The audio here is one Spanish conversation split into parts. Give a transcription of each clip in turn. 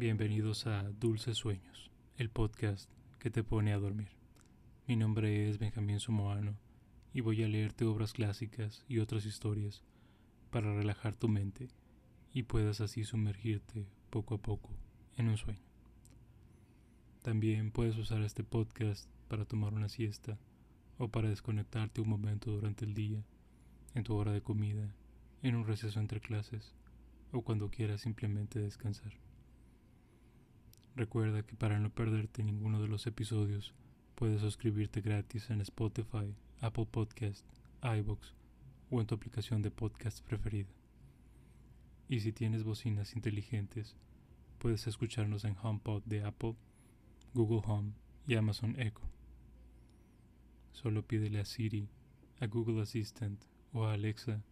Bienvenidos a Dulces Sueños, el podcast que te pone a dormir. Mi nombre es Benjamín Sumoano y voy a leerte obras clásicas y otras historias para relajar tu mente y puedas así sumergirte poco a poco en un sueño. También puedes usar este podcast para tomar una siesta o para desconectarte un momento durante el día, en tu hora de comida, en un receso entre clases o cuando quieras simplemente descansar. Recuerda que para no perderte ninguno de los episodios, puedes suscribirte gratis en Spotify, Apple Podcast, iBox o en tu aplicación de podcast preferida. Y si tienes bocinas inteligentes, puedes escucharnos en HomePod de Apple, Google Home y Amazon Echo. Solo pídele a Siri, a Google Assistant o a Alexa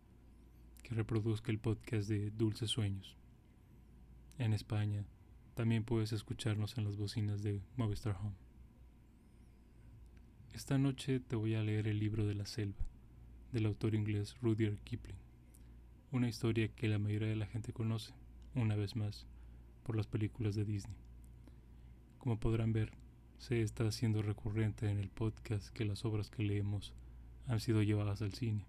que reproduzca el podcast de Dulces Sueños. En España, también puedes escucharnos en las bocinas de Movistar Home. Esta noche te voy a leer el libro de la selva, del autor inglés Rudyard Kipling, una historia que la mayoría de la gente conoce, una vez más, por las películas de Disney. Como podrán ver, se está haciendo recurrente en el podcast que las obras que leemos han sido llevadas al cine.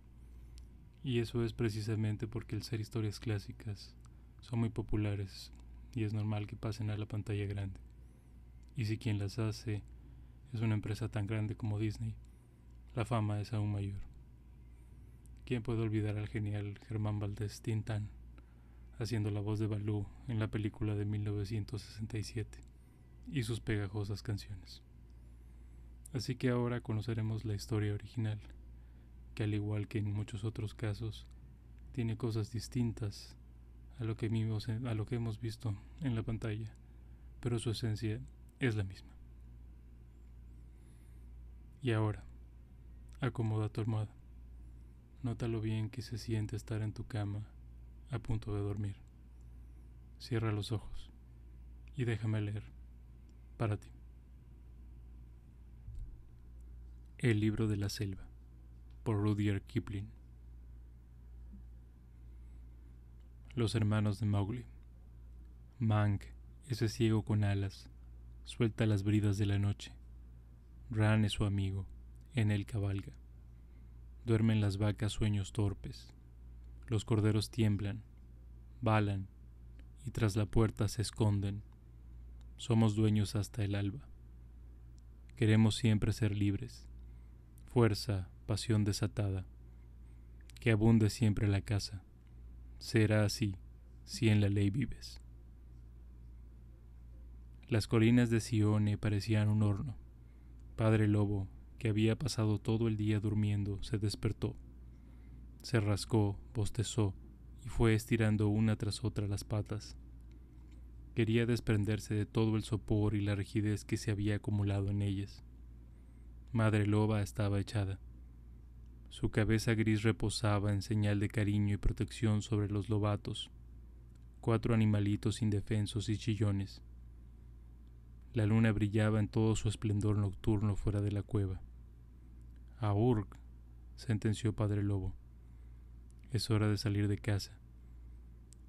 Y eso es precisamente porque el ser historias clásicas son muy populares y es normal que pasen a la pantalla grande. Y si quien las hace es una empresa tan grande como Disney, la fama es aún mayor. ¿Quién puede olvidar al genial Germán Valdés Tintán haciendo la voz de Balú en la película de 1967 y sus pegajosas canciones? Así que ahora conoceremos la historia original, que al igual que en muchos otros casos, tiene cosas distintas a lo que, a lo que hemos visto en la pantalla, pero su esencia es la misma. Y ahora, acomoda tu almohada. Nota lo bien que se siente estar en tu cama a punto de dormir. Cierra los ojos y déjame leer para ti. El libro de la selva por Rudyard Kipling Los hermanos de Mowgli. Mank, ese ciego con alas, suelta las bridas de la noche. Ran es su amigo, en él cabalga. Duermen las vacas sueños torpes. Los corderos tiemblan, balan, y tras la puerta se esconden. Somos dueños hasta el alba. Queremos siempre ser libres. Fuerza, pasión desatada. Que abunde siempre la casa será así si en la ley vives. Las colinas de Sione parecían un horno. Padre Lobo, que había pasado todo el día durmiendo, se despertó. Se rascó, bostezó y fue estirando una tras otra las patas. Quería desprenderse de todo el sopor y la rigidez que se había acumulado en ellas. Madre Loba estaba echada. Su cabeza gris reposaba en señal de cariño y protección sobre los lobatos, cuatro animalitos indefensos y chillones. La luna brillaba en todo su esplendor nocturno fuera de la cueva. Aurg, sentenció Padre Lobo. Es hora de salir de casa.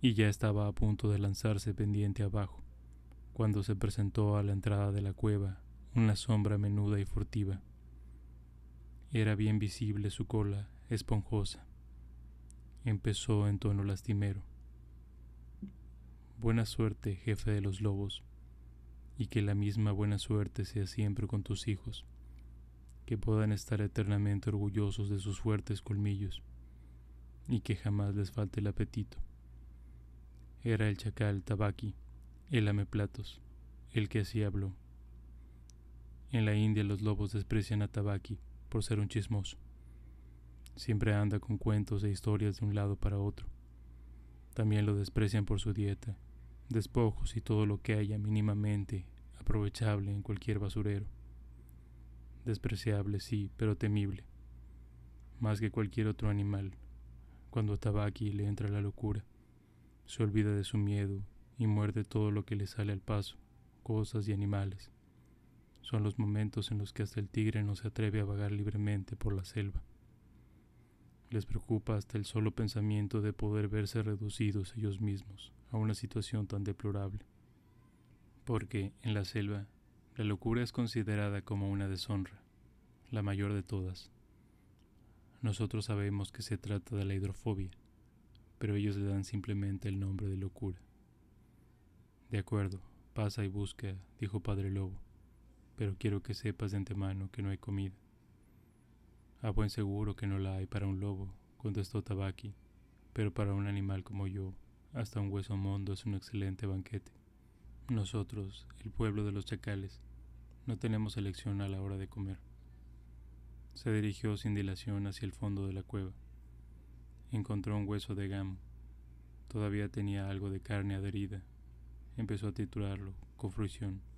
Y ya estaba a punto de lanzarse pendiente abajo, cuando se presentó a la entrada de la cueva una sombra menuda y furtiva. Era bien visible su cola esponjosa. Empezó en tono lastimero. Buena suerte, jefe de los lobos, y que la misma buena suerte sea siempre con tus hijos, que puedan estar eternamente orgullosos de sus fuertes colmillos, y que jamás les falte el apetito. Era el chacal Tabaki, el ameplatos, el que así habló. En la India los lobos desprecian a Tabaki por ser un chismoso. Siempre anda con cuentos e historias de un lado para otro. También lo desprecian por su dieta, despojos y todo lo que haya mínimamente aprovechable en cualquier basurero. Despreciable, sí, pero temible. Más que cualquier otro animal. Cuando a Tabaki le entra la locura, se olvida de su miedo y muerde todo lo que le sale al paso, cosas y animales. Son los momentos en los que hasta el tigre no se atreve a vagar libremente por la selva. Les preocupa hasta el solo pensamiento de poder verse reducidos ellos mismos a una situación tan deplorable. Porque en la selva la locura es considerada como una deshonra, la mayor de todas. Nosotros sabemos que se trata de la hidrofobia, pero ellos le dan simplemente el nombre de locura. De acuerdo, pasa y busca, dijo Padre Lobo, pero quiero que sepas de antemano que no hay comida. A buen seguro que no la hay para un lobo, contestó Tabaki, pero para un animal como yo, hasta un hueso mondo es un excelente banquete. Nosotros, el pueblo de los chacales, no tenemos elección a la hora de comer. Se dirigió sin dilación hacia el fondo de la cueva. Encontró un hueso de gamo. Todavía tenía algo de carne adherida. Empezó a triturarlo con fruición.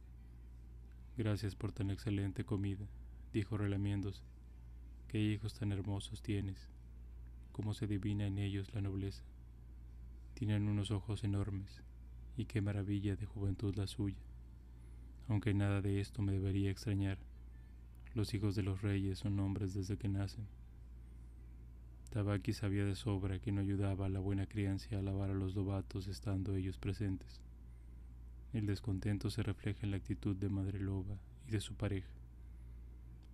Gracias por tan excelente comida, dijo relamiéndose. Qué hijos tan hermosos tienes, cómo se adivina en ellos la nobleza. Tienen unos ojos enormes, y qué maravilla de juventud la suya. Aunque nada de esto me debería extrañar, los hijos de los reyes son hombres desde que nacen. Tabaki sabía de sobra que no ayudaba a la buena crianza a lavar a los lobatos estando ellos presentes. El descontento se refleja en la actitud de Madre Loba y de su pareja.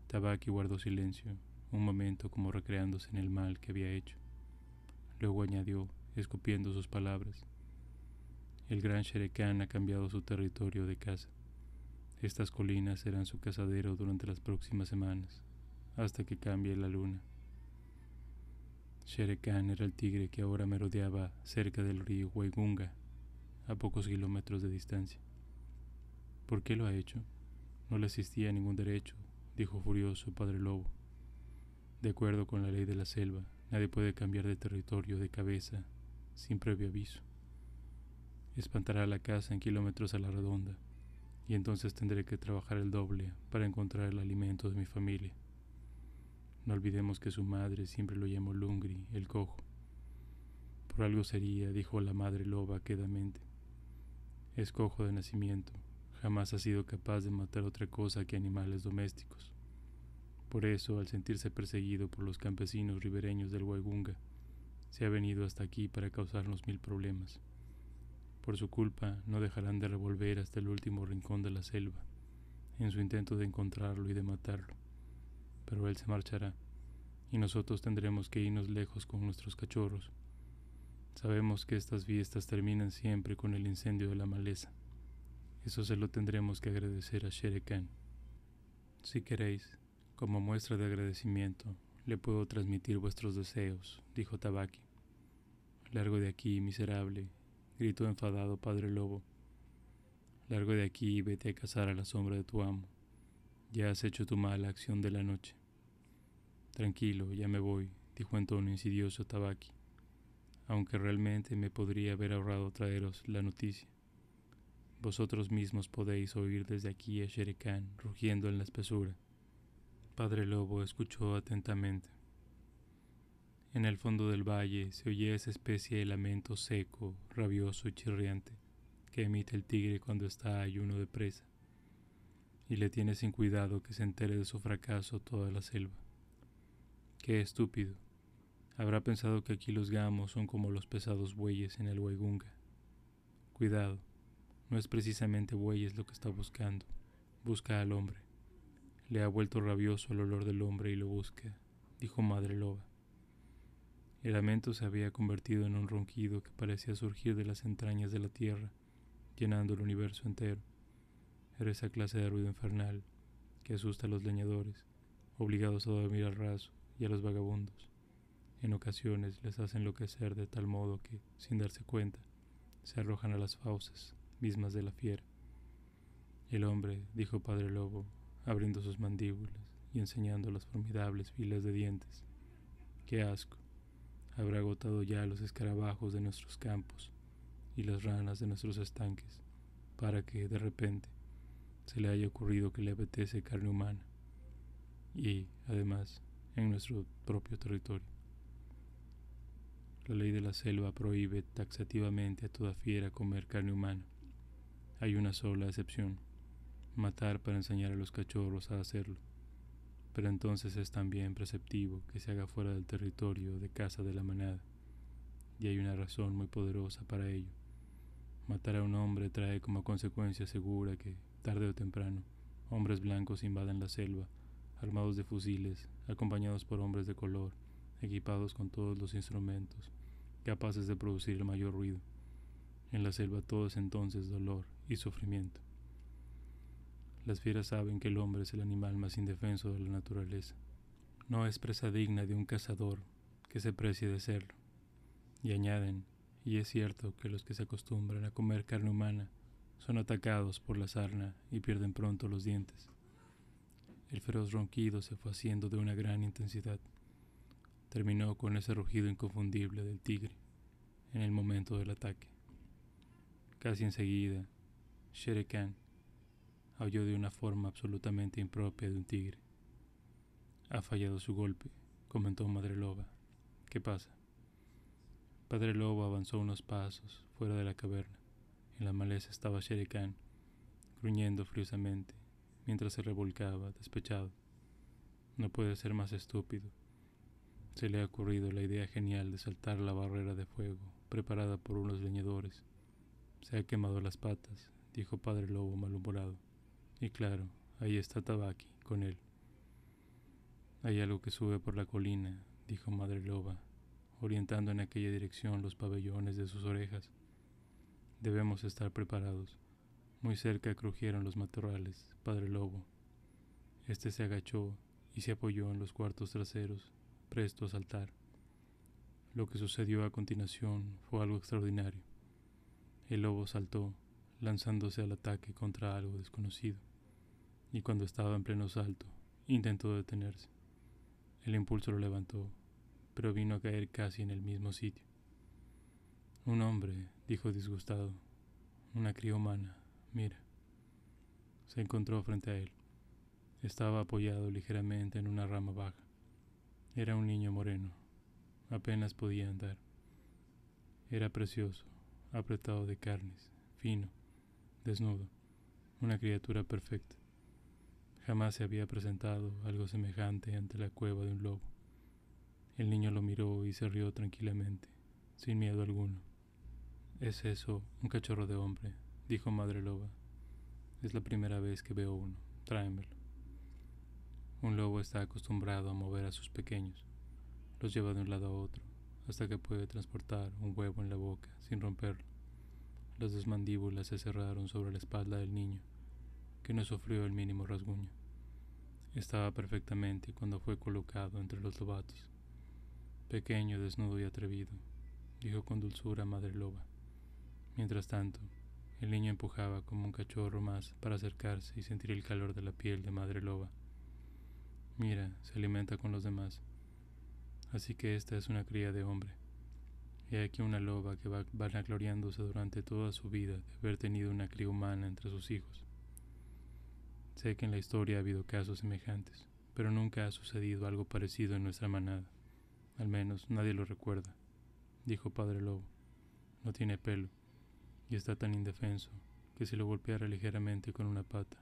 Tabaki guardó silencio, un momento como recreándose en el mal que había hecho. Luego añadió, escupiendo sus palabras, el gran Sherekan ha cambiado su territorio de casa. Estas colinas serán su casadero durante las próximas semanas, hasta que cambie la luna. Sherekan era el tigre que ahora merodeaba cerca del río Waigunga, a pocos kilómetros de distancia. ¿Por qué lo ha hecho? No le existía ningún derecho, dijo furioso Padre Lobo. De acuerdo con la ley de la selva, nadie puede cambiar de territorio de cabeza sin previo aviso. Espantará la casa en kilómetros a la redonda, y entonces tendré que trabajar el doble para encontrar el alimento de mi familia. No olvidemos que su madre siempre lo llamó Lungri, el cojo. Por algo sería, dijo la madre loba quedamente. Es cojo de nacimiento, jamás ha sido capaz de matar otra cosa que animales domésticos. Por eso, al sentirse perseguido por los campesinos ribereños del Huaygunga, se ha venido hasta aquí para causarnos mil problemas. Por su culpa, no dejarán de revolver hasta el último rincón de la selva, en su intento de encontrarlo y de matarlo. Pero él se marchará, y nosotros tendremos que irnos lejos con nuestros cachorros. Sabemos que estas fiestas terminan siempre con el incendio de la maleza. Eso se lo tendremos que agradecer a Shere Khan. Si queréis, como muestra de agradecimiento, le puedo transmitir vuestros deseos, dijo Tabaki. Largo de aquí, miserable, gritó enfadado Padre Lobo. Largo de aquí y vete a cazar a la sombra de tu amo. Ya has hecho tu mala acción de la noche. Tranquilo, ya me voy, dijo en tono insidioso Tabaki, aunque realmente me podría haber ahorrado traeros la noticia. Vosotros mismos podéis oír desde aquí a Shere rugiendo en la espesura. Padre Lobo escuchó atentamente. En el fondo del valle se oye esa especie de lamento seco, rabioso y chirriante que emite el tigre cuando está ayuno de presa, y le tiene sin cuidado que se entere de su fracaso toda la selva. Qué estúpido. Habrá pensado que aquí los gamos son como los pesados bueyes en el Huaygunga. Cuidado, no es precisamente bueyes lo que está buscando, busca al hombre. Le ha vuelto rabioso el olor del hombre y lo busca, dijo Madre Loba. El lamento se había convertido en un ronquido que parecía surgir de las entrañas de la tierra, llenando el universo entero. Era esa clase de ruido infernal que asusta a los leñadores, obligados a dormir al raso, y a los vagabundos. En ocasiones les hace enloquecer de tal modo que, sin darse cuenta, se arrojan a las fauces mismas de la fiera. El hombre, dijo Padre Lobo, abriendo sus mandíbulas y enseñando las formidables filas de dientes. ¡Qué asco! Habrá agotado ya los escarabajos de nuestros campos y las ranas de nuestros estanques, para que, de repente, se le haya ocurrido que le apetece carne humana y, además, en nuestro propio territorio. La ley de la selva prohíbe taxativamente a toda fiera comer carne humana. Hay una sola excepción matar para enseñar a los cachorros a hacerlo. Pero entonces es también preceptivo que se haga fuera del territorio de casa de la manada, y hay una razón muy poderosa para ello. Matar a un hombre trae como consecuencia segura que, tarde o temprano, hombres blancos invaden la selva, armados de fusiles, acompañados por hombres de color, equipados con todos los instrumentos, capaces de producir el mayor ruido. En la selva todo es entonces dolor y sufrimiento. Las fieras saben que el hombre es el animal más indefenso de la naturaleza. No es presa digna de un cazador que se precie de serlo. Y añaden, y es cierto que los que se acostumbran a comer carne humana son atacados por la sarna y pierden pronto los dientes. El feroz ronquido se fue haciendo de una gran intensidad. Terminó con ese rugido inconfundible del tigre en el momento del ataque. Casi enseguida, Shere Khan aulló de una forma absolutamente impropia de un tigre. Ha fallado su golpe, comentó Madre Loba. ¿Qué pasa? Padre Lobo avanzó unos pasos fuera de la caverna. En la maleza estaba Shere Khan, gruñendo furiosamente, mientras se revolcaba, despechado. No puede ser más estúpido. Se le ha ocurrido la idea genial de saltar la barrera de fuego, preparada por unos leñadores. Se ha quemado las patas, dijo Padre Lobo malhumorado. Y claro, ahí está Tabaki, con él. Hay algo que sube por la colina, dijo Madre Loba, orientando en aquella dirección los pabellones de sus orejas. Debemos estar preparados. Muy cerca crujieron los matorrales, Padre Lobo. Este se agachó y se apoyó en los cuartos traseros, presto a saltar. Lo que sucedió a continuación fue algo extraordinario. El lobo saltó, lanzándose al ataque contra algo desconocido y cuando estaba en pleno salto, intentó detenerse. El impulso lo levantó, pero vino a caer casi en el mismo sitio. Un hombre, dijo disgustado, una cría humana, mira. Se encontró frente a él. Estaba apoyado ligeramente en una rama baja. Era un niño moreno. Apenas podía andar. Era precioso, apretado de carnes, fino, desnudo, una criatura perfecta. Jamás se había presentado algo semejante ante la cueva de un lobo. El niño lo miró y se rió tranquilamente, sin miedo alguno. Es eso, un cachorro de hombre, dijo Madre Loba. Es la primera vez que veo uno. Tráemelo. Un lobo está acostumbrado a mover a sus pequeños. Los lleva de un lado a otro, hasta que puede transportar un huevo en la boca sin romperlo. Las dos mandíbulas se cerraron sobre la espalda del niño, que no sufrió el mínimo rasguño. Estaba perfectamente cuando fue colocado entre los lobatos. Pequeño, desnudo y atrevido, dijo con dulzura Madre Loba. Mientras tanto, el niño empujaba como un cachorro más para acercarse y sentir el calor de la piel de Madre Loba. Mira, se alimenta con los demás. Así que esta es una cría de hombre. Y aquí una loba que va vanagloriándose durante toda su vida de haber tenido una cría humana entre sus hijos. Sé que en la historia ha habido casos semejantes, pero nunca ha sucedido algo parecido en nuestra manada. Al menos nadie lo recuerda, dijo Padre Lobo. No tiene pelo y está tan indefenso que si lo golpeara ligeramente con una pata,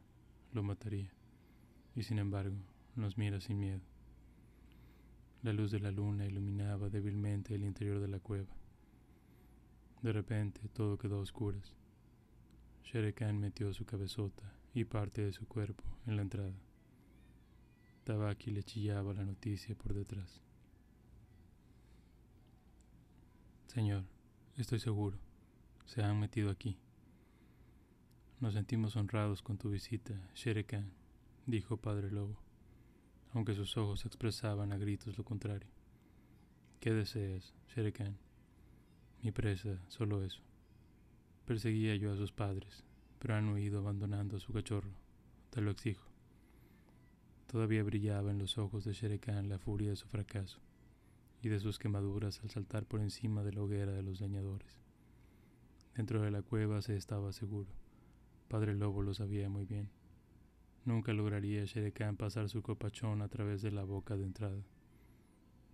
lo mataría. Y sin embargo, nos mira sin miedo. La luz de la luna iluminaba débilmente el interior de la cueva. De repente todo quedó a oscuras. Shere Khan metió su cabezota y parte de su cuerpo en la entrada. Tabaki le chillaba la noticia por detrás. Señor, estoy seguro, se han metido aquí. Nos sentimos honrados con tu visita, Sherekan, dijo Padre Lobo, aunque sus ojos expresaban a gritos lo contrario. ¿Qué deseas, Sherekan? Mi presa, solo eso. Perseguía yo a sus padres, pero han huido abandonando a su cachorro. Te lo exijo. Todavía brillaba en los ojos de Sherekan la furia de su fracaso y de sus quemaduras al saltar por encima de la hoguera de los leñadores. Dentro de la cueva se estaba seguro. Padre Lobo lo sabía muy bien. Nunca lograría Sherekan pasar su copachón a través de la boca de entrada.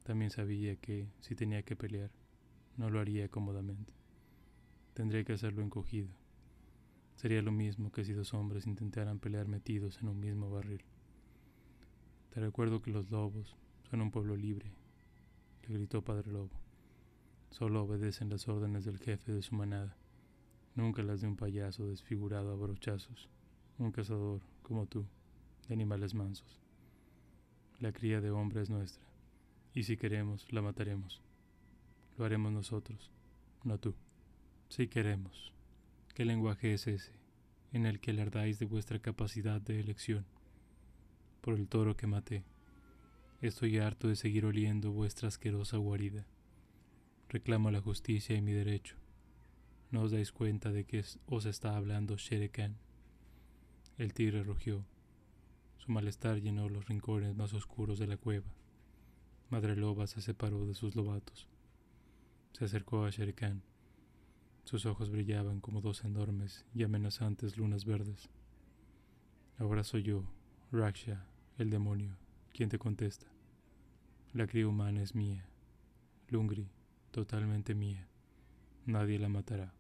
También sabía que, si tenía que pelear, no lo haría cómodamente. Tendría que hacerlo encogido, Sería lo mismo que si dos hombres intentaran pelear metidos en un mismo barril. Te recuerdo que los lobos son un pueblo libre, le gritó Padre Lobo. Solo obedecen las órdenes del jefe de su manada, nunca las de un payaso desfigurado a brochazos, un cazador como tú, de animales mansos. La cría de hombre es nuestra, y si queremos, la mataremos. Lo haremos nosotros, no tú. Si queremos. ¿Qué lenguaje es ese en el que alardáis de vuestra capacidad de elección? Por el toro que maté. Estoy harto de seguir oliendo vuestra asquerosa guarida. Reclamo la justicia y mi derecho. No os dais cuenta de que os está hablando Shere Khan. El tigre rugió. Su malestar llenó los rincones más oscuros de la cueva. Madre Loba se separó de sus lobatos. Se acercó a Shere Khan. Sus ojos brillaban como dos enormes y amenazantes lunas verdes. Ahora soy yo, Raksha, el demonio, quien te contesta. La cría humana es mía. Lungri, totalmente mía. Nadie la matará.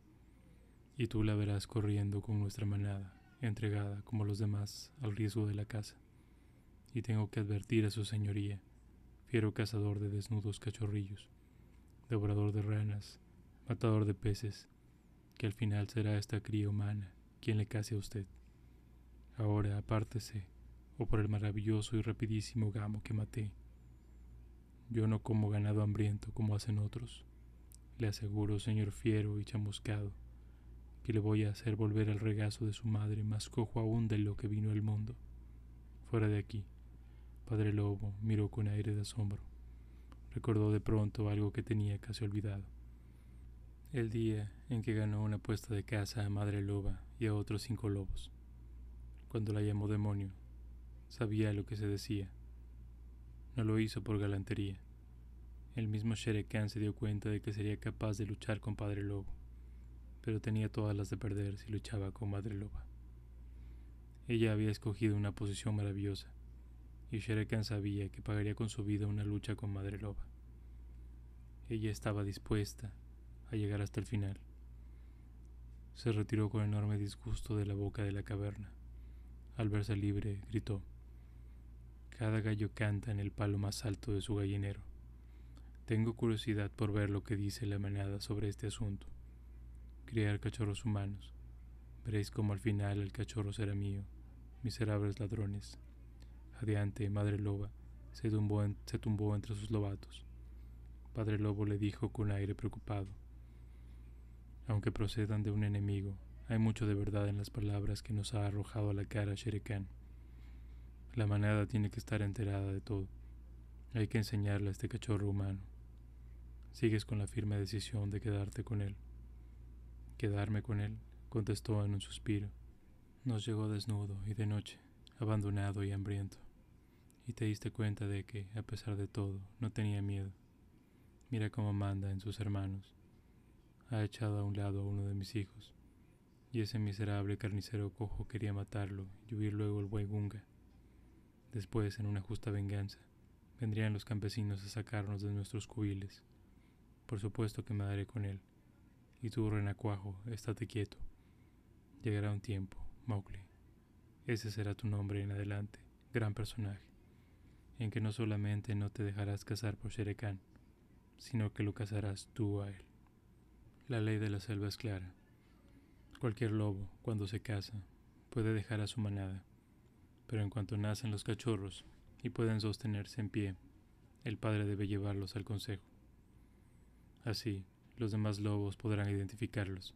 Y tú la verás corriendo con nuestra manada, entregada como los demás al riesgo de la caza. Y tengo que advertir a su señoría, fiero cazador de desnudos cachorrillos, devorador de ranas, matador de peces, que al final será esta cría humana quien le case a usted. Ahora apártese, o por el maravilloso y rapidísimo gamo que maté. Yo no como ganado hambriento como hacen otros. Le aseguro, señor fiero y chamuscado, que le voy a hacer volver al regazo de su madre más cojo aún de lo que vino el mundo. Fuera de aquí. Padre Lobo miró con aire de asombro. Recordó de pronto algo que tenía casi olvidado. El día en que ganó una apuesta de caza a Madre Loba y a otros cinco lobos. Cuando la llamó demonio, sabía lo que se decía. No lo hizo por galantería. El mismo Shere Khan se dio cuenta de que sería capaz de luchar con Padre Lobo, pero tenía todas las de perder si luchaba con Madre Loba. Ella había escogido una posición maravillosa, y Shere Khan sabía que pagaría con su vida una lucha con Madre Loba. Ella estaba dispuesta a llegar hasta el final. Se retiró con enorme disgusto de la boca de la caverna. Al verse libre, gritó. Cada gallo canta en el palo más alto de su gallinero. Tengo curiosidad por ver lo que dice la manada sobre este asunto. Criar cachorros humanos. Veréis cómo al final el cachorro será mío. Miserables ladrones. Adiante, madre loba, se tumbó, se tumbó entre sus lobatos. Padre Lobo le dijo con aire preocupado. Aunque procedan de un enemigo, hay mucho de verdad en las palabras que nos ha arrojado a la cara Shere Khan. La manada tiene que estar enterada de todo. Hay que enseñarle a este cachorro humano. Sigues con la firme decisión de quedarte con él. Quedarme con él, contestó en un suspiro. Nos llegó desnudo y de noche, abandonado y hambriento. Y te diste cuenta de que, a pesar de todo, no tenía miedo. Mira cómo manda en sus hermanos. Ha echado a un lado a uno de mis hijos. Y ese miserable carnicero cojo quería matarlo y huir luego el Waigunga. Después, en una justa venganza, vendrían los campesinos a sacarnos de nuestros cubiles. Por supuesto que me daré con él. Y tú, renacuajo, estate quieto. Llegará un tiempo, Mowgli. Ese será tu nombre en adelante, gran personaje, en que no solamente no te dejarás casar por Shere Khan, sino que lo casarás tú a él. La ley de la selva es clara. Cualquier lobo, cuando se casa, puede dejar a su manada pero en cuanto nacen los cachorros y pueden sostenerse en pie, el padre debe llevarlos al consejo. Así, los demás lobos podrán identificarlos.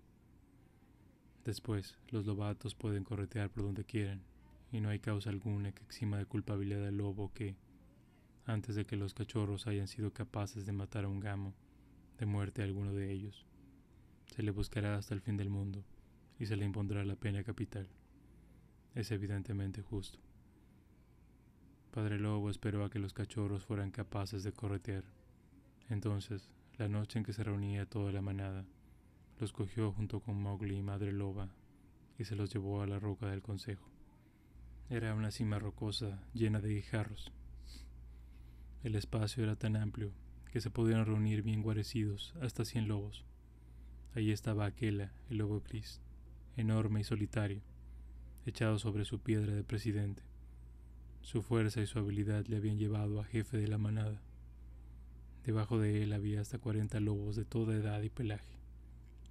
Después, los lobatos pueden corretear por donde quieran, y no hay causa alguna que exima de culpabilidad al lobo que, antes de que los cachorros hayan sido capaces de matar a un gamo, de muerte a alguno de ellos, se le buscará hasta el fin del mundo y se le impondrá la pena capital. Es evidentemente justo. Padre Lobo esperó a que los cachorros fueran capaces de corretear. Entonces, la noche en que se reunía toda la manada, los cogió junto con Mowgli y Madre Loba y se los llevó a la roca del consejo. Era una cima rocosa llena de guijarros. El espacio era tan amplio que se podían reunir bien guarecidos hasta cien lobos. Allí estaba Aquela, el lobo gris, enorme y solitario, echado sobre su piedra de presidente. Su fuerza y su habilidad le habían llevado a jefe de la manada. Debajo de él había hasta cuarenta lobos de toda edad y pelaje,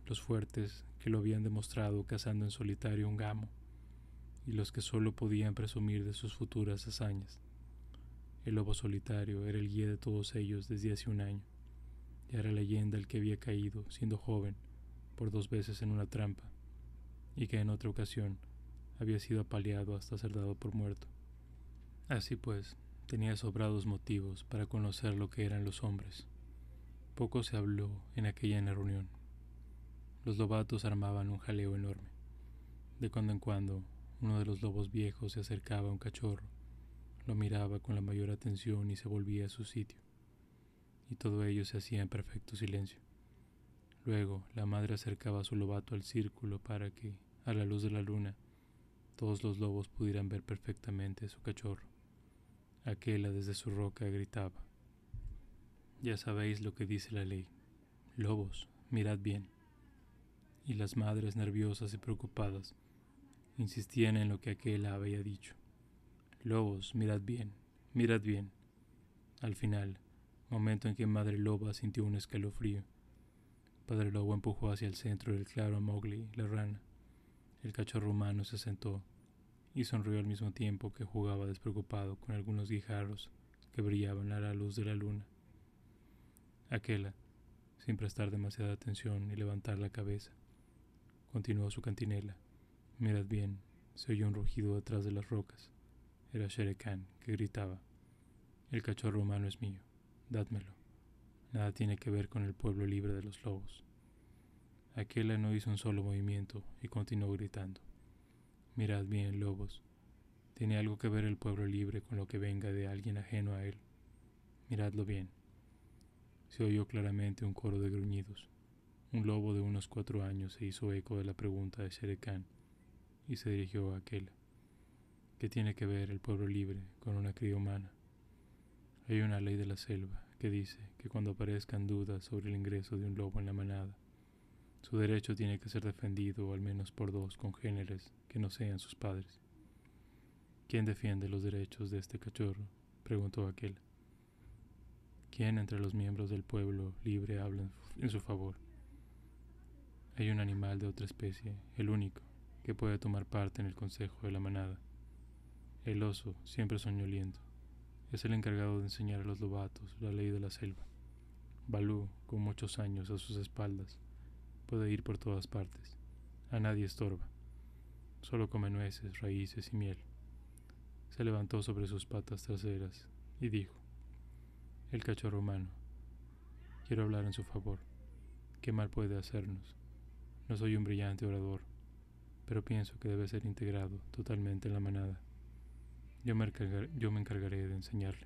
los fuertes que lo habían demostrado cazando en solitario un gamo, y los que solo podían presumir de sus futuras hazañas. El lobo solitario era el guía de todos ellos desde hace un año, y era leyenda el que había caído, siendo joven, por dos veces en una trampa, y que en otra ocasión había sido apaleado hasta ser dado por muerto. Así pues, tenía sobrados motivos para conocer lo que eran los hombres. Poco se habló en aquella reunión. Los lobatos armaban un jaleo enorme. De cuando en cuando, uno de los lobos viejos se acercaba a un cachorro, lo miraba con la mayor atención y se volvía a su sitio. Y todo ello se hacía en perfecto silencio. Luego, la madre acercaba a su lobato al círculo para que, a la luz de la luna, todos los lobos pudieran ver perfectamente a su cachorro. Aquella desde su roca gritaba. Ya sabéis lo que dice la ley. Lobos, mirad bien y las madres nerviosas y preocupadas insistían en lo que aquel había dicho. Lobos, mirad bien, mirad bien. Al final, momento en que Madre Loba sintió un escalofrío, Padre Lobo empujó hacia el centro del claro a Mowgli, la rana. El cachorro humano se sentó y sonrió al mismo tiempo que jugaba despreocupado con algunos guijarros que brillaban a la luz de la luna. Aquella, sin prestar demasiada atención ni levantar la cabeza, Continuó su cantinela. Mirad bien, se oyó un rugido detrás de las rocas. Era Shere Khan, que gritaba. El cachorro humano es mío, dádmelo. Nada tiene que ver con el pueblo libre de los lobos. Aquella no hizo un solo movimiento y continuó gritando. Mirad bien, lobos. ¿Tiene algo que ver el pueblo libre con lo que venga de alguien ajeno a él? Miradlo bien. Se oyó claramente un coro de gruñidos. Un lobo de unos cuatro años se hizo eco de la pregunta de Shere Khan y se dirigió a aquel. ¿Qué tiene que ver el pueblo libre con una cría humana? Hay una ley de la selva que dice que cuando aparezcan dudas sobre el ingreso de un lobo en la manada, su derecho tiene que ser defendido al menos por dos congéneres que no sean sus padres. ¿Quién defiende los derechos de este cachorro? preguntó aquel. ¿Quién entre los miembros del pueblo libre habla en su favor? Hay un animal de otra especie, el único, que puede tomar parte en el consejo de la manada. El oso, siempre soñoliento, es el encargado de enseñar a los lobatos la ley de la selva. Balú, con muchos años a sus espaldas, puede ir por todas partes. A nadie estorba. Solo come nueces, raíces y miel. Se levantó sobre sus patas traseras y dijo, El cachorro humano, quiero hablar en su favor. ¿Qué mal puede hacernos? No soy un brillante orador, pero pienso que debe ser integrado totalmente en la manada. Yo me, encargaré de enseñarle.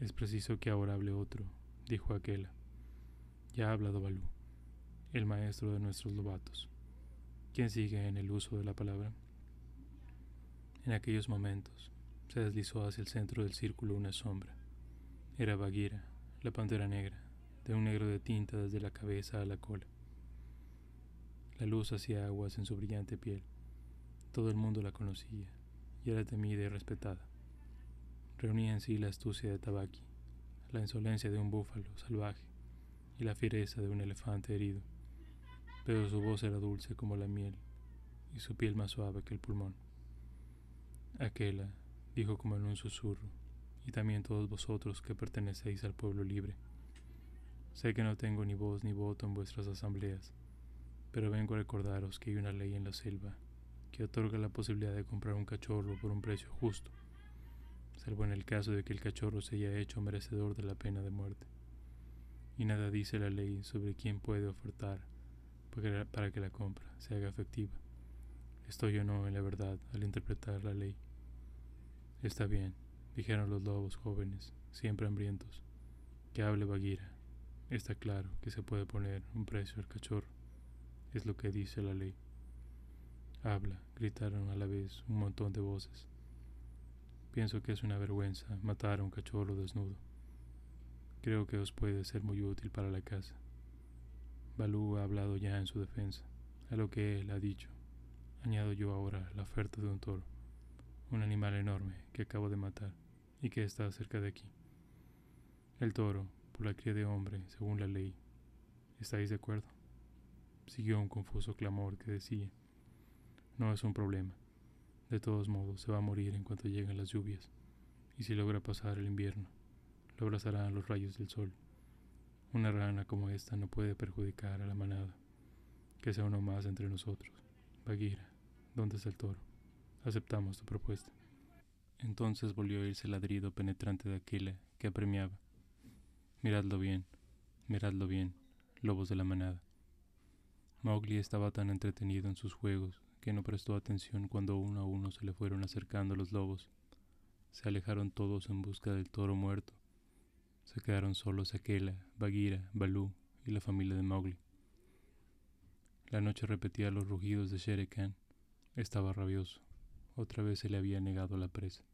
Es preciso que ahora hable otro, dijo Aquela. Ya ha hablado Balú, el maestro de nuestros lobatos. ¿Quién sigue en el uso de la palabra? En aquellos momentos se deslizó hacia el centro del círculo una sombra. Era Bagheera, la pantera negra, de un negro de tinta desde la cabeza a la cola. La luz hacía aguas en su brillante piel. Todo el mundo la conocía y era temida y respetada. Reunía en sí la astucia de Tabaki, la insolencia de un búfalo salvaje y la fiereza de un elefante herido. Pero su voz era dulce como la miel y su piel más suave que el pulmón. Aquela, dijo como en un susurro, y también todos vosotros que pertenecéis al pueblo libre. Sé que no tengo ni voz ni voto en vuestras asambleas, pero vengo a recordaros que hay una ley en la selva que otorga la posibilidad de comprar un cachorro por un precio justo, salvo en el caso de que el cachorro se haya hecho merecedor de la pena de muerte. Y nada dice la ley sobre quién puede ofertar para que la compra se haga efectiva. Estoy o no en la verdad al interpretar la ley. Está bien, dijeron los lobos jóvenes, siempre hambrientos. Que hable Bagheera. Está claro que se puede poner un precio al cachorro. Es lo que dice la ley. Habla, gritaron a la vez un montón de voces. Pienso que es una vergüenza matar a un cachorro desnudo. Creo que os puede ser muy útil para la casa. Balú ha hablado ya en su defensa, a lo que él ha dicho. Añado yo ahora la oferta de un toro, un animal enorme que acabo de matar y que está cerca de aquí. El toro, por la cría de hombre, según la ley, ¿Estáis de acuerdo? Siguió un confuso clamor que decía, no es un problema. De todos modos, se va a morir en cuanto lleguen las lluvias, y si logra pasar el invierno, lo abrazarán los rayos del sol. Una rana como esta no puede perjudicar a la manada. Que sea uno más entre nosotros. Bagheera, ¿dónde está el toro? Aceptamos tu propuesta. Entonces volvió a oírse el ladrido penetrante de Aquila que apremiaba. Miradlo bien, miradlo bien, lobos de la manada. Mowgli estaba tan entretenido en sus juegos que no prestó atención cuando uno a uno se le fueron acercando los lobos. Se alejaron todos en busca del toro muerto. Se quedaron solos Aquela, Bagheera, Balú y la familia de Mowgli. La noche repetía los rugidos de Shere Khan. Estaba rabioso. Otra vez se le había negado la presa.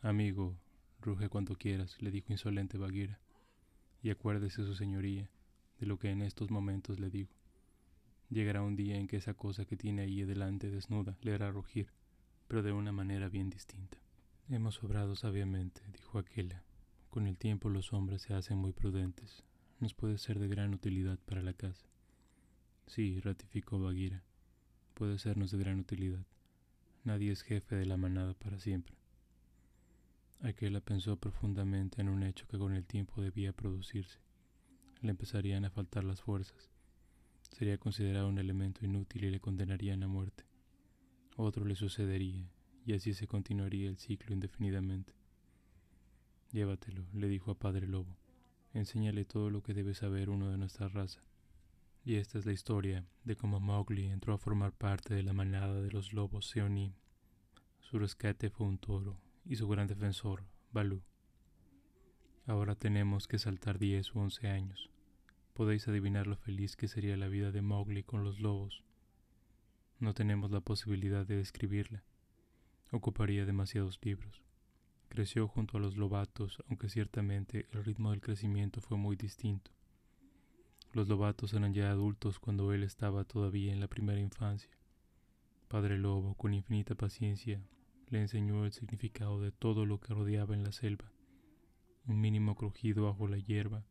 Amigo, ruge cuanto quieras, le dijo insolente Bagheera. Y acuérdese su señoría de lo que en estos momentos le digo. Llegará un día en que esa cosa que tiene ahí delante desnuda le hará rugir, pero de una manera bien distinta. Hemos obrado sabiamente, dijo Aquila. Con el tiempo los hombres se hacen muy prudentes. Nos puede ser de gran utilidad para la casa. Sí, ratificó Bagheera. Puede sernos de gran utilidad. Nadie es jefe de la manada para siempre. Aquela pensó profundamente en un hecho que con el tiempo debía producirse. Le empezarían a faltar las fuerzas sería considerado un elemento inútil y le condenarían a muerte. Otro le sucedería, y así se continuaría el ciclo indefinidamente. Llévatelo, le dijo a Padre Lobo. Enséñale todo lo que debe saber uno de nuestra raza. Y esta es la historia de cómo Mowgli entró a formar parte de la manada de los lobos Seonim. Su rescate fue un toro, y su gran defensor, Balú. Ahora tenemos que saltar diez u once años, podéis adivinar lo feliz que sería la vida de Mowgli con los lobos. No tenemos la posibilidad de describirla. Ocuparía demasiados libros. Creció junto a los lobatos, aunque ciertamente el ritmo del crecimiento fue muy distinto. Los lobatos eran ya adultos cuando él estaba todavía en la primera infancia. Padre Lobo, con infinita paciencia, le enseñó el significado de todo lo que rodeaba en la selva. Un mínimo crujido bajo la hierba,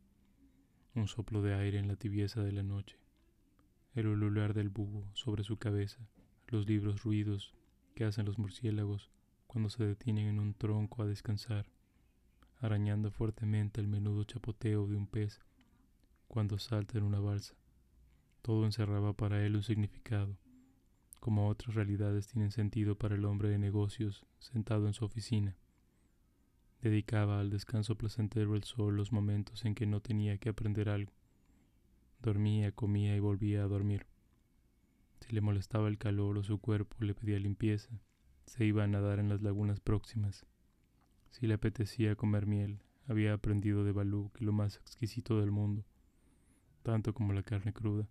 un soplo de aire en la tibieza de la noche, el ulular del búho sobre su cabeza, los libros ruidos que hacen los murciélagos cuando se detienen en un tronco a descansar, arañando fuertemente el menudo chapoteo de un pez cuando salta en una balsa. Todo encerraba para él un significado, como otras realidades tienen sentido para el hombre de negocios sentado en su oficina. Dedicaba al descanso placentero el sol los momentos en que no tenía que aprender algo. Dormía, comía y volvía a dormir. Si le molestaba el calor o su cuerpo le pedía limpieza, se iba a nadar en las lagunas próximas. Si le apetecía comer miel, había aprendido de Balú que lo más exquisito del mundo, tanto como la carne cruda,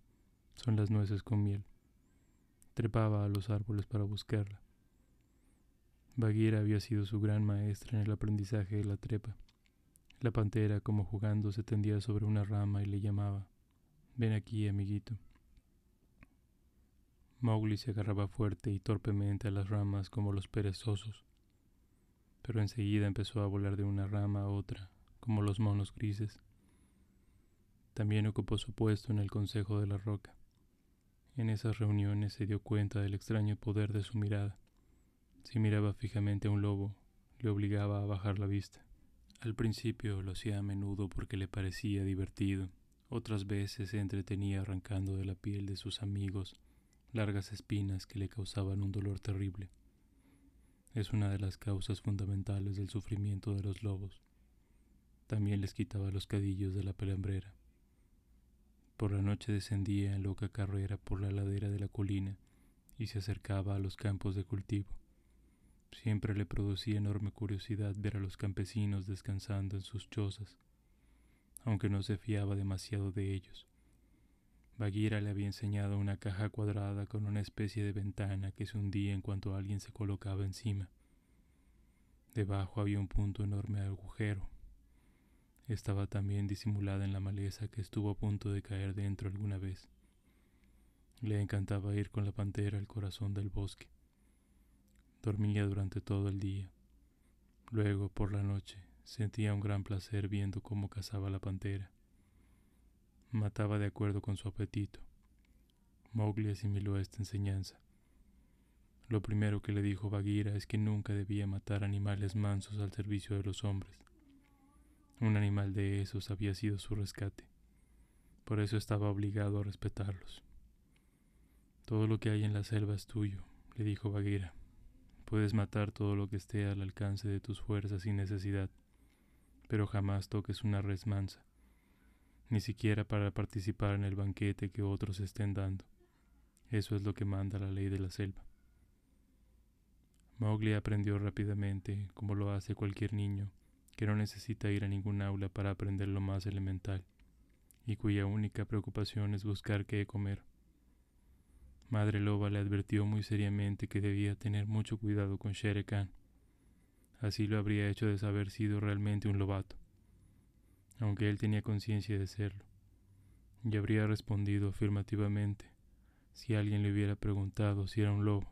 son las nueces con miel. Trepaba a los árboles para buscarla. Bagheera había sido su gran maestra en el aprendizaje de la trepa. La pantera, como jugando, se tendía sobre una rama y le llamaba, Ven aquí, amiguito. Mowgli se agarraba fuerte y torpemente a las ramas como los perezosos, pero enseguida empezó a volar de una rama a otra, como los monos grises. También ocupó su puesto en el Consejo de la Roca. En esas reuniones se dio cuenta del extraño poder de su mirada. Si miraba fijamente a un lobo, le obligaba a bajar la vista. Al principio lo hacía a menudo porque le parecía divertido. Otras veces se entretenía arrancando de la piel de sus amigos largas espinas que le causaban un dolor terrible. Es una de las causas fundamentales del sufrimiento de los lobos. También les quitaba los cadillos de la pelambrera. Por la noche descendía en loca carrera por la ladera de la colina y se acercaba a los campos de cultivo. Siempre le producía enorme curiosidad ver a los campesinos descansando en sus chozas, aunque no se fiaba demasiado de ellos. Bagheera le había enseñado una caja cuadrada con una especie de ventana que se hundía en cuanto alguien se colocaba encima. Debajo había un punto enorme de agujero. Estaba también disimulada en la maleza que estuvo a punto de caer dentro alguna vez. Le encantaba ir con la pantera al corazón del bosque. Dormía durante todo el día. Luego, por la noche, sentía un gran placer viendo cómo cazaba la pantera. Mataba de acuerdo con su apetito. Mowgli asimiló esta enseñanza. Lo primero que le dijo Bagheera es que nunca debía matar animales mansos al servicio de los hombres. Un animal de esos había sido su rescate. Por eso estaba obligado a respetarlos. Todo lo que hay en la selva es tuyo, le dijo Bagheera. Puedes matar todo lo que esté al alcance de tus fuerzas sin necesidad, pero jamás toques una res mansa, ni siquiera para participar en el banquete que otros estén dando. Eso es lo que manda la ley de la selva. Mowgli aprendió rápidamente, como lo hace cualquier niño, que no necesita ir a ningún aula para aprender lo más elemental, y cuya única preocupación es buscar qué comer. Madre Loba le advirtió muy seriamente que debía tener mucho cuidado con Shere Khan. Así lo habría hecho de haber sido realmente un lobato, aunque él tenía conciencia de serlo, y habría respondido afirmativamente si alguien le hubiera preguntado si era un lobo.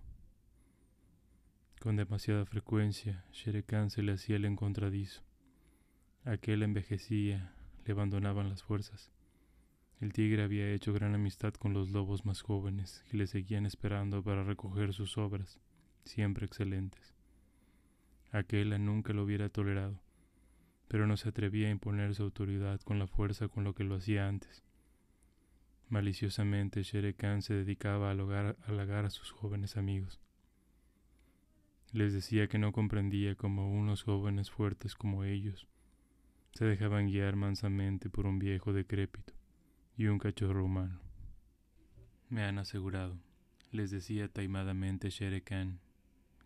Con demasiada frecuencia, Shere Khan se le hacía el encontradizo. Aquel envejecía, le abandonaban las fuerzas. El tigre había hecho gran amistad con los lobos más jóvenes, que le seguían esperando para recoger sus obras, siempre excelentes. Aquella nunca lo hubiera tolerado, pero no se atrevía a imponer su autoridad con la fuerza con lo que lo hacía antes. Maliciosamente Shere Khan se dedicaba a halagar a sus jóvenes amigos. Les decía que no comprendía cómo unos jóvenes fuertes como ellos se dejaban guiar mansamente por un viejo decrépito y un cachorro humano. Me han asegurado, les decía taimadamente Shere Khan,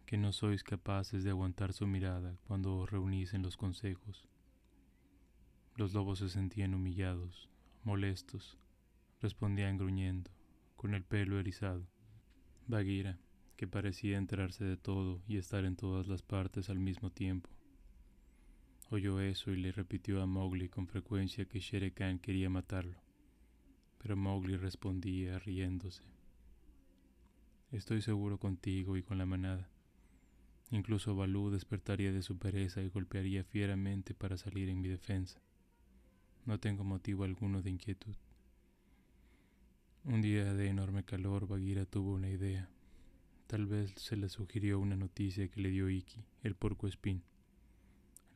que no sois capaces de aguantar su mirada cuando os reunís en los consejos. Los lobos se sentían humillados, molestos, respondían gruñendo, con el pelo erizado. Bagheera, que parecía enterarse de todo y estar en todas las partes al mismo tiempo. Oyó eso y le repitió a Mowgli con frecuencia que Shere Khan quería matarlo. Pero Mowgli respondía riéndose. Estoy seguro contigo y con la manada. Incluso Balú despertaría de su pereza y golpearía fieramente para salir en mi defensa. No tengo motivo alguno de inquietud. Un día de enorme calor, Bagheera tuvo una idea. Tal vez se le sugirió una noticia que le dio Iki, el porco espín.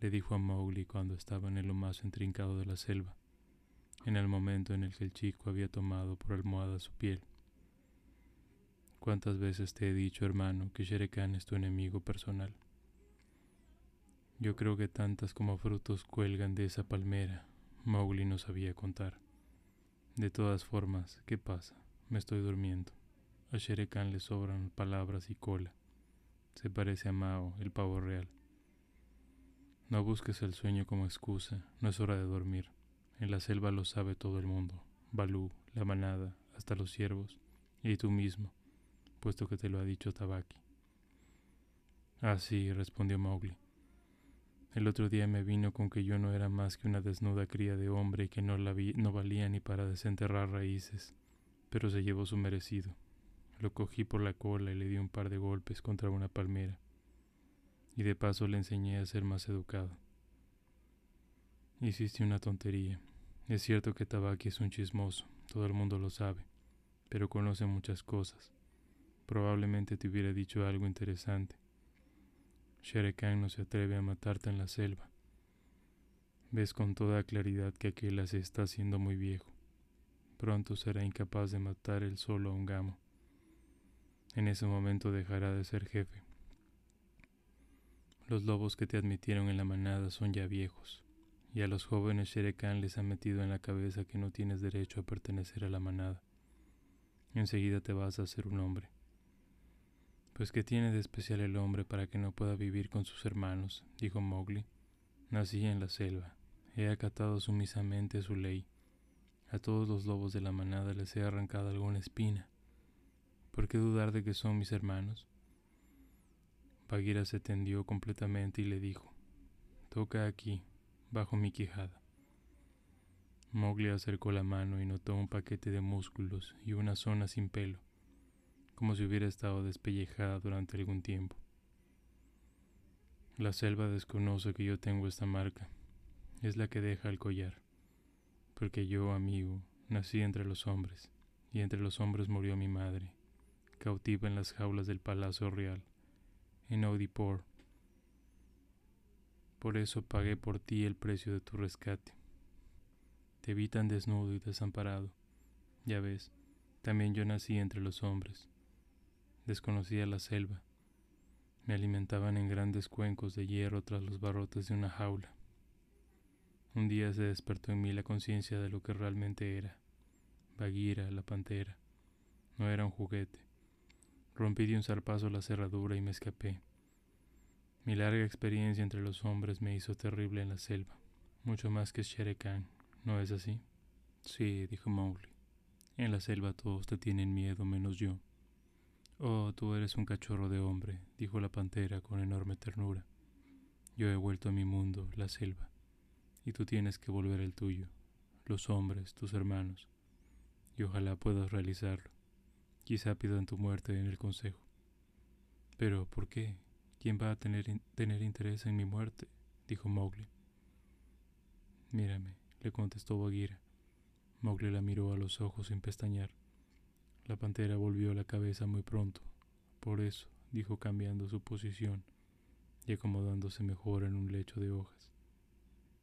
Le dijo a Mowgli cuando estaba en lo más intrincado de la selva, en el momento en el que el chico había tomado por almohada su piel. ¿Cuántas veces te he dicho, hermano, que Shere Khan es tu enemigo personal? Yo creo que tantas como frutos cuelgan de esa palmera. Mowgli no sabía contar. De todas formas, ¿qué pasa? Me estoy durmiendo. A Shere Khan le sobran palabras y cola. Se parece a Mao, el pavo real. No busques el sueño como excusa, no es hora de dormir. En la selva lo sabe todo el mundo, Balú, la manada, hasta los ciervos, y tú mismo, puesto que te lo ha dicho Tabaki. Ah, sí, respondió Mowgli. El otro día me vino con que yo no era más que una desnuda cría de hombre y que no, la vi, no valía ni para desenterrar raíces, pero se llevó su merecido. Lo cogí por la cola y le di un par de golpes contra una palmera. Y de paso le enseñé a ser más educado. Hiciste una tontería. Es cierto que Tabaki es un chismoso, todo el mundo lo sabe, pero conoce muchas cosas. Probablemente te hubiera dicho algo interesante. Shere Khan no se atreve a matarte en la selva. Ves con toda claridad que aquel se está haciendo muy viejo. Pronto será incapaz de matar él solo a un gamo. En ese momento dejará de ser jefe. Los lobos que te admitieron en la manada son ya viejos, y a los jóvenes Shere Khan les ha metido en la cabeza que no tienes derecho a pertenecer a la manada. Enseguida te vas a hacer un hombre. Pues ¿qué tiene de especial el hombre para que no pueda vivir con sus hermanos? dijo Mowgli. Nací en la selva, he acatado sumisamente su ley. A todos los lobos de la manada les he arrancado alguna espina. ¿Por qué dudar de que son mis hermanos? Bagheera se tendió completamente y le dijo, Toca aquí, bajo mi quijada. Mowgli acercó la mano y notó un paquete de músculos y una zona sin pelo, como si hubiera estado despellejada durante algún tiempo. La selva desconoce que yo tengo esta marca, es la que deja el collar, porque yo, amigo, Nací entre los hombres, y entre los hombres murió mi madre, cautiva en las jaulas del Palacio Real, en Audipor. Por eso pagué por ti el precio de tu rescate. Te vi tan desnudo y desamparado. Ya ves, también yo nací entre los hombres. Desconocía la selva. Me alimentaban en grandes cuencos de hierro tras los barrotes de una jaula. Un día se despertó en mí la conciencia de lo que realmente era. Bagheera, la pantera. No era un juguete. Rompí de un zarpazo la cerradura y me escapé. Mi larga experiencia entre los hombres me hizo terrible en la selva, mucho más que Shere Khan, ¿no es así? Sí, dijo Mowgli. En la selva todos te tienen miedo menos yo. Oh, tú eres un cachorro de hombre, dijo la pantera con enorme ternura. Yo he vuelto a mi mundo, la selva, y tú tienes que volver al tuyo, los hombres, tus hermanos, y ojalá puedas realizarlo. Quizá pidan tu muerte en el consejo. Pero, ¿por qué? ¿Quién va a tener, interés en mi muerte? dijo Mowgli. Mírame, le contestó Bagheera. Mowgli la miró a los ojos sin pestañear. La pantera volvió la cabeza muy pronto. Por eso, dijo cambiando su posición y acomodándose mejor en un lecho de hojas.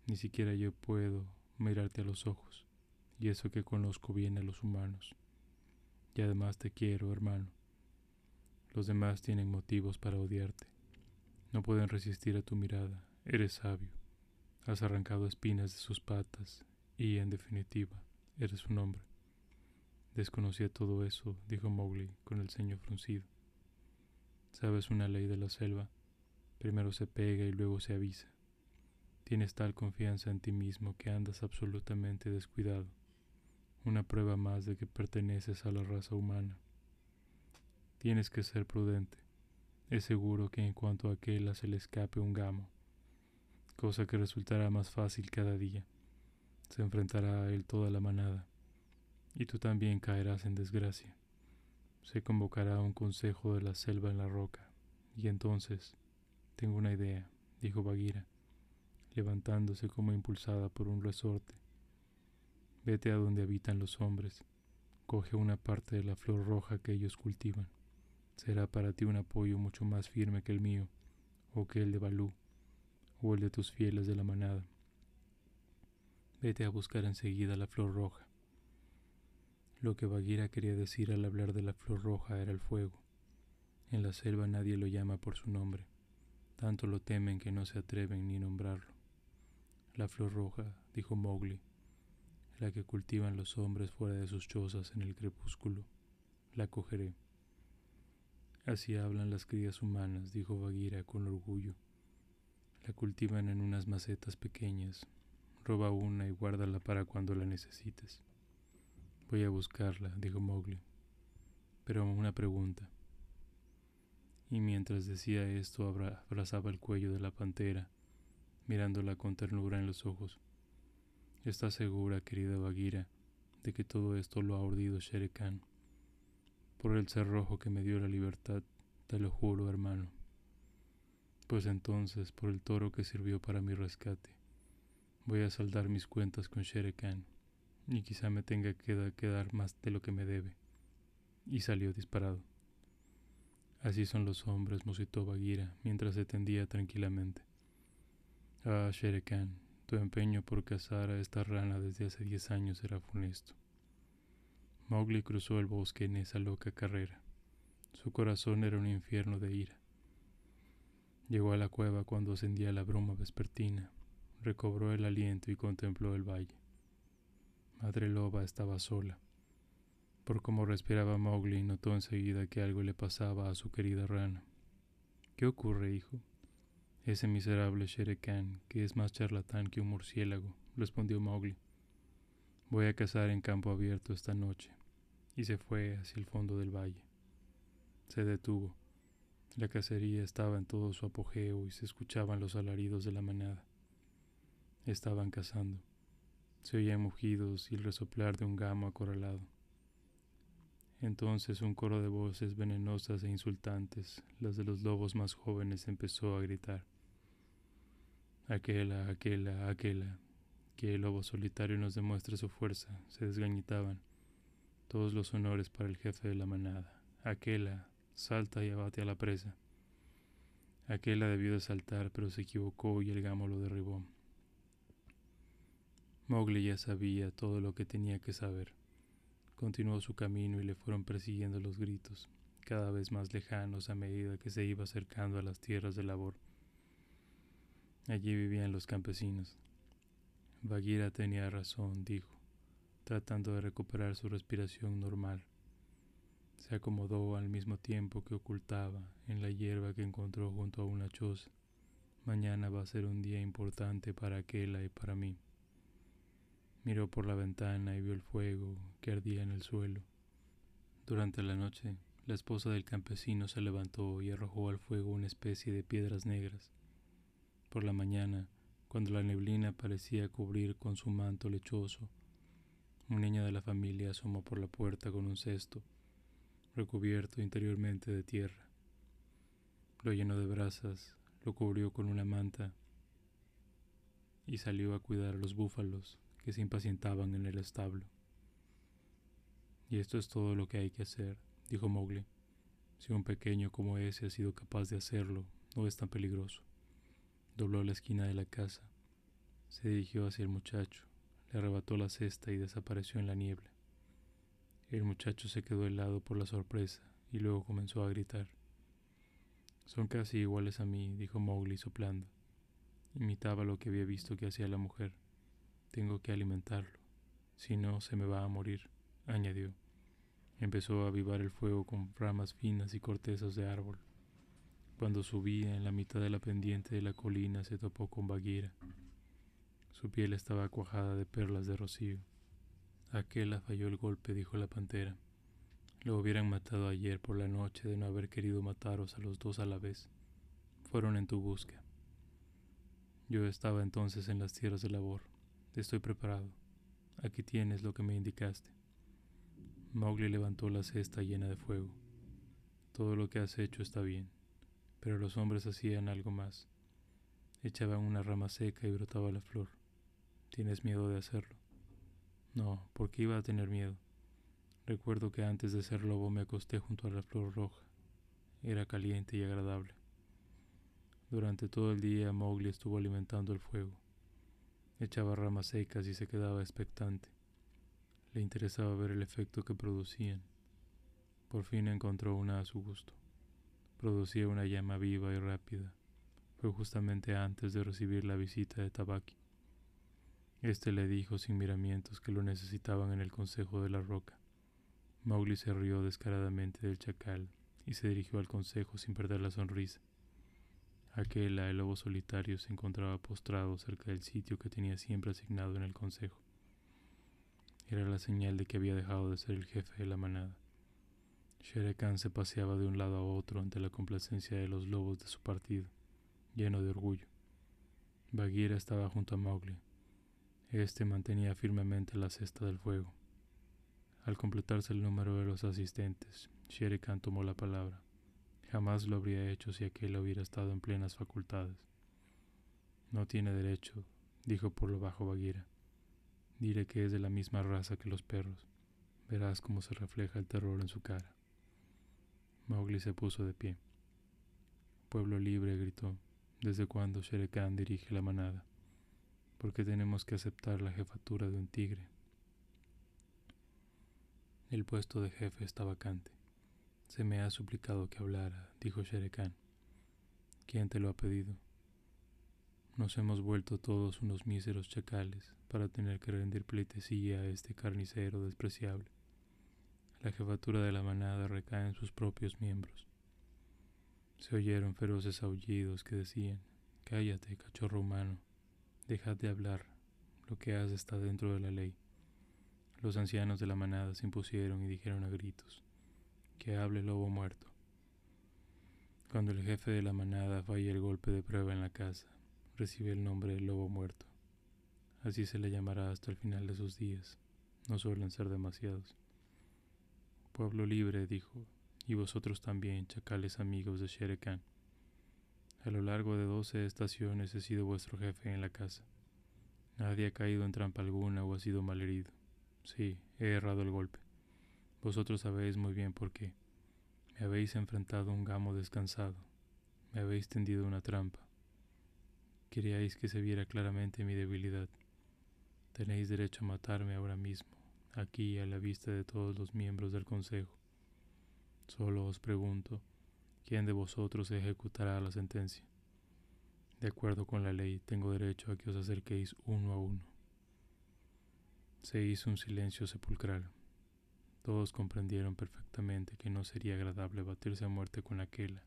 Ni siquiera yo puedo mirarte a los ojos, y eso que conozco bien a los humanos. Y además te quiero, hermano. Los demás tienen motivos para odiarte. No pueden resistir a tu mirada. Eres sabio. Has arrancado espinas de sus patas y, en definitiva, eres un hombre. Desconocía todo eso, dijo Mowgli con el ceño fruncido. Sabes una ley de la selva. Primero se pega y luego se avisa. Tienes tal confianza en ti mismo que andas absolutamente descuidado. Una prueba más de que perteneces a la raza humana. Tienes que ser prudente. Es seguro que en cuanto a aquella se le escape un gamo, cosa que resultará más fácil cada día, se enfrentará a él toda la manada y tú también caerás en desgracia. Se convocará un consejo de la selva en la roca, y entonces, tengo una idea, dijo Bagheera, levantándose como impulsada por un resorte. Vete a donde habitan los hombres, coge una parte de la flor roja que ellos cultivan. Será para ti un apoyo mucho más firme que el mío, o que el de Balú, o el de tus fieles de la manada. Vete a buscar enseguida la flor roja lo que Bagheera quería decir al hablar de la flor roja era el fuego. En la selva nadie lo llama por su nombre, tanto lo temen que no se atreven ni nombrarlo. La flor roja, dijo Mowgli, la que cultivan los hombres fuera de sus chozas en el crepúsculo, la cogeré. Así hablan las crías humanas, dijo Bagheera con orgullo. La cultivan en unas macetas pequeñas. Roba una y guárdala para cuando la necesites. Voy a buscarla, dijo Mowgli. Pero una pregunta. Y mientras decía esto abrazaba el cuello de la pantera, mirándola con ternura en los ojos. ¿Estás segura, querida Bagheera, de que todo esto lo ha ordido Shere Khan? Por el cerrojo que me dio la libertad, te lo juro, hermano. Pues entonces, por el toro que sirvió para mi rescate, voy a saldar mis cuentas con Shere Khan y quizá me tenga que quedar más de lo que me debe. Y salió disparado. Así son los hombres, musitó Bagheera mientras se tendía tranquilamente. Ah, Shere Khan, tu empeño por cazar a esta rana desde hace diez años era funesto. Mowgli cruzó el bosque en esa loca carrera. Su corazón era un infierno de ira. Llegó a la cueva cuando ascendía la bruma vespertina, recobró el aliento y contempló el valle. Madre Loba estaba sola. Por cómo respiraba Mowgli, notó enseguida que algo le pasaba a su querida rana. ¿Qué ocurre, hijo? Ese miserable Shere Khan, que es más charlatán que un murciélago, respondió Mowgli. Voy a cazar en campo abierto esta noche. Y se fue hacia el fondo del valle. Se detuvo. La cacería estaba en todo su apogeo y se escuchaban los alaridos de la manada. Estaban cazando. Se oían mugidos y el resoplar de un gamo acorralado. Entonces un coro de voces venenosas e insultantes, las de los lobos más jóvenes, empezó a gritar. Aquela, aquela, aquela. que el lobo solitario nos demuestre su fuerza, se desgañitaban. Todos los honores para el jefe de la manada. Aquela salta y abate a la presa. Aquela debió de saltar, pero se equivocó y el gamo lo derribó. Mowgli ya sabía todo lo que tenía que saber. Continuó su camino y le fueron persiguiendo los gritos, cada vez más lejanos a medida que se iba acercando a las tierras de labor. Allí vivían los campesinos. Bagheera tenía razón, dijo, tratando de recuperar su respiración normal. Se acomodó al mismo tiempo que ocultaba en la hierba que encontró junto a una choza. Mañana va a ser un día importante para Aquela y para mí. Miró por la ventana y vio el fuego que ardía en el suelo. Durante la noche, la esposa del campesino se levantó y arrojó al fuego una especie de piedras negras. Por la mañana, cuando la neblina parecía cubrir con su manto lechoso. Un niño de la familia asomó por la puerta con un cesto, recubierto interiormente de tierra. Lo llenó de brasas, lo cubrió con una manta y salió a cuidar a los búfalos que se impacientaban en el establo. Y esto es todo lo que hay que hacer, dijo Mowgli. Si un pequeño como ese ha sido capaz de hacerlo, no es tan peligroso. Dobló la esquina de la casa. Se dirigió hacia el muchacho, le arrebató la cesta y desapareció en la niebla. El muchacho se quedó helado por la sorpresa y luego comenzó a gritar. Son casi iguales a mí, dijo Mowgli soplando. Imitaba lo que había visto que hacía la mujer. Tengo que alimentarlo, si no se me va a morir, añadió. Empezó a avivar el fuego con ramas finas y cortezas de árbol. Cuando subía en la mitad de la pendiente de la colina se topó con Bagheera. Su piel estaba cuajada de perlas de rocío. Aquella falló el golpe, dijo la pantera. Lo hubieran matado ayer por la noche de no haber querido mataros a los dos a la vez. Fueron en tu busca. Yo estaba entonces en las tierras de labor. Estoy preparado. Aquí tienes lo que me indicaste. Mowgli levantó la cesta llena de fuego. Todo lo que has hecho está bien. Pero los hombres hacían algo más. Echaban una rama seca y brotaba la flor. ¿Tienes miedo de hacerlo? No, porque iba a tener miedo. Recuerdo que antes de ser lobo me acosté junto a la flor roja. Era caliente y agradable. Durante todo el día Mowgli estuvo alimentando el fuego. Echaba ramas secas y se quedaba expectante. Le interesaba ver el efecto que producían. Por fin encontró una a su gusto producía una llama viva y rápida. Fue justamente antes de recibir la visita de Tabaki. Este le dijo sin miramientos que lo necesitaban en el consejo de la roca. Mowgli se rió descaradamente del chacal y se dirigió al consejo sin perder la sonrisa. Aquela, el lobo solitario, se encontraba postrado cerca del sitio que tenía siempre asignado en el consejo. Era la señal de que había dejado de ser el jefe de la manada. Shere Khan se paseaba de un lado a otro ante la complacencia de los lobos de su partido, lleno de orgullo. Bagheera estaba junto a Mowgli. Este mantenía firmemente la cesta del fuego. Al completarse el número de los asistentes, Shere Khan tomó la palabra. Jamás lo habría hecho si aquel hubiera estado en plenas facultades. No tiene derecho, dijo por lo bajo Bagheera. Diré que es de la misma raza que los perros. Verás cómo se refleja el terror en su cara. Mowgli se puso de pie. Pueblo libre, gritó. ¿Desde cuándo Shere Khan dirige la manada? ¿Por qué tenemos que aceptar la jefatura de un tigre? El puesto de jefe está vacante. Se me ha suplicado que hablara, dijo Shere Khan. ¿Quién te lo ha pedido? Nos hemos vuelto todos unos míseros chacales para tener que rendir pleitesía a este carnicero despreciable. La jefatura de la manada recae en sus propios miembros. Se oyeron feroces aullidos que decían, Cállate, cachorro humano, dejad de hablar, lo que haces está dentro de la ley. Los ancianos de la manada se impusieron y dijeron a gritos, que hable lobo muerto. Cuando el jefe de la manada falla el golpe de prueba en la casa, recibe el nombre de lobo muerto. Así se le llamará hasta el final de sus días. No suelen ser demasiados. Pueblo libre, dijo, y vosotros también, chacales amigos de Shere Khan. A lo largo de doce estaciones he sido vuestro jefe en la casa. Nadie ha caído en trampa alguna o ha sido malherido. Sí, he errado el golpe. Vosotros sabéis muy bien por qué. Me habéis enfrentado un gamo descansado. Me habéis tendido una trampa. Queríais que se viera claramente mi debilidad. Tenéis derecho a matarme ahora mismo, aquí a la vista de todos los miembros del Consejo. Solo os pregunto, ¿quién de vosotros ejecutará la sentencia? De acuerdo con la ley, tengo derecho a que os acerquéis uno a uno. Se hizo un silencio sepulcral. Todos comprendieron perfectamente que no sería agradable batirse a muerte con aquella,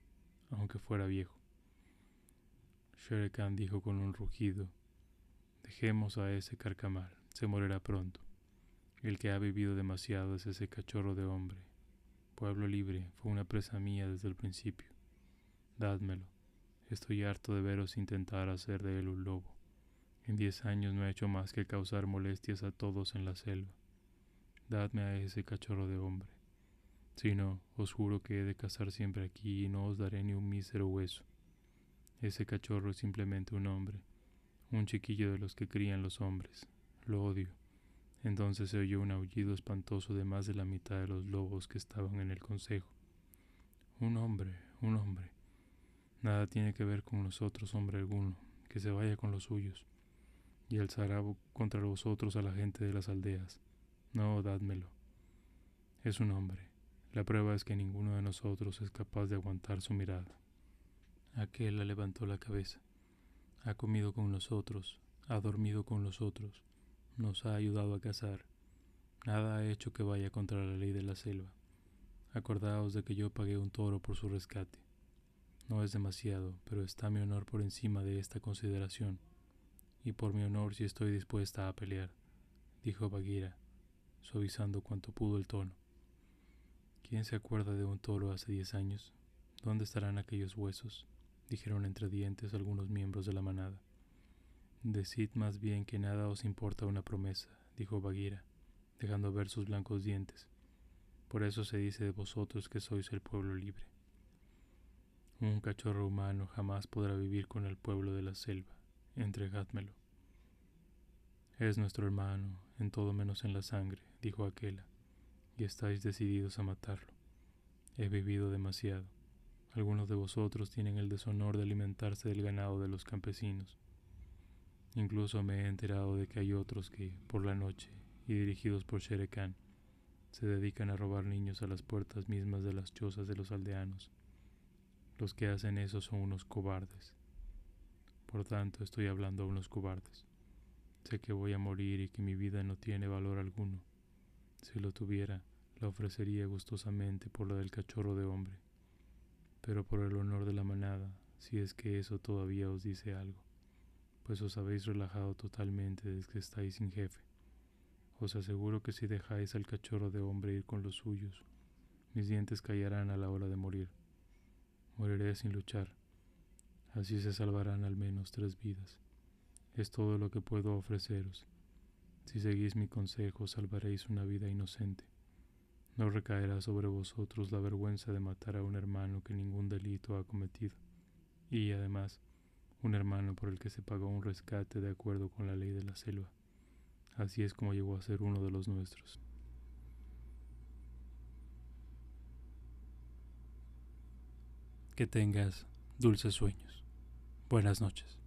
aunque fuera viejo. Shere Khan dijo con un rugido, Dejemos a ese carcamal, se morirá pronto. El que ha vivido demasiado es ese cachorro de hombre. Pueblo libre fue una presa mía desde el principio. Dádmelo. Estoy harto de veros intentar hacer de él un lobo. En diez años no he hecho más que causar molestias a todos en la selva. Dadme a ese cachorro de hombre. Si no, os juro que he de cazar siempre aquí y no os daré ni un mísero hueso. Ese cachorro es simplemente un hombre, un chiquillo de los que crían los hombres. Lo odio. Entonces se oyó un aullido espantoso de más de la mitad de los lobos que estaban en el consejo. Un hombre, un hombre. Nada tiene que ver con nosotros, hombre alguno, que se vaya con los suyos, y alzará contra vosotros a la gente de las aldeas. No, dádmelo. Es un hombre. La prueba es que ninguno de nosotros es capaz de aguantar su mirada. Aquel la levantó la cabeza. Ha comido con nosotros, ha dormido con nosotros, nos ha ayudado a cazar. Nada ha hecho que vaya contra la ley de la selva. Acordaos de que yo pagué un toro por su rescate. No es demasiado, pero está mi honor por encima de esta consideración, y por mi honor si estoy dispuesta a pelear, dijo Bagheera, suavizando cuanto pudo el tono. ¿Quién se acuerda de un toro hace diez años? ¿Dónde estarán aquellos huesos? dijeron entre dientes algunos miembros de la manada. Decid más bien que nada os importa una promesa, dijo Bagheera, dejando ver sus blancos dientes. Por eso se dice de vosotros que sois el pueblo libre. Un cachorro humano jamás podrá vivir con el pueblo de la selva. Entregádmelo. Es nuestro hermano, en todo menos en la sangre, dijo aquella, y estáis decididos a matarlo. He vivido demasiado. Algunos de vosotros tienen el deshonor de alimentarse del ganado de los campesinos. Incluso me he enterado de que hay otros que, por la noche, y dirigidos por Shere Khan, se dedican a robar niños a las puertas mismas de las chozas de los aldeanos. Los que hacen eso son unos cobardes. Por tanto, estoy hablando a unos cobardes. Sé que voy a morir y que mi vida no tiene valor alguno. Si lo tuviera, la ofrecería gustosamente por lo del cachorro de hombre. Pero por el honor de la manada, si es que eso todavía os dice algo, pues os habéis relajado totalmente desde que estáis sin jefe. Os aseguro que si dejáis al cachorro de hombre ir con los suyos, mis dientes callarán a la hora de morir moriré sin luchar. Así se salvarán al menos tres vidas. Es todo lo que puedo ofreceros. Si seguís mi consejo, salvaréis una vida inocente. No recaerá sobre vosotros la vergüenza de matar a un hermano que ningún delito ha cometido, y además, un hermano por el que se pagó un rescate de acuerdo con la ley de la selva. Así es como llegó a ser uno de los nuestros. Que tengas dulces sueños. Buenas noches.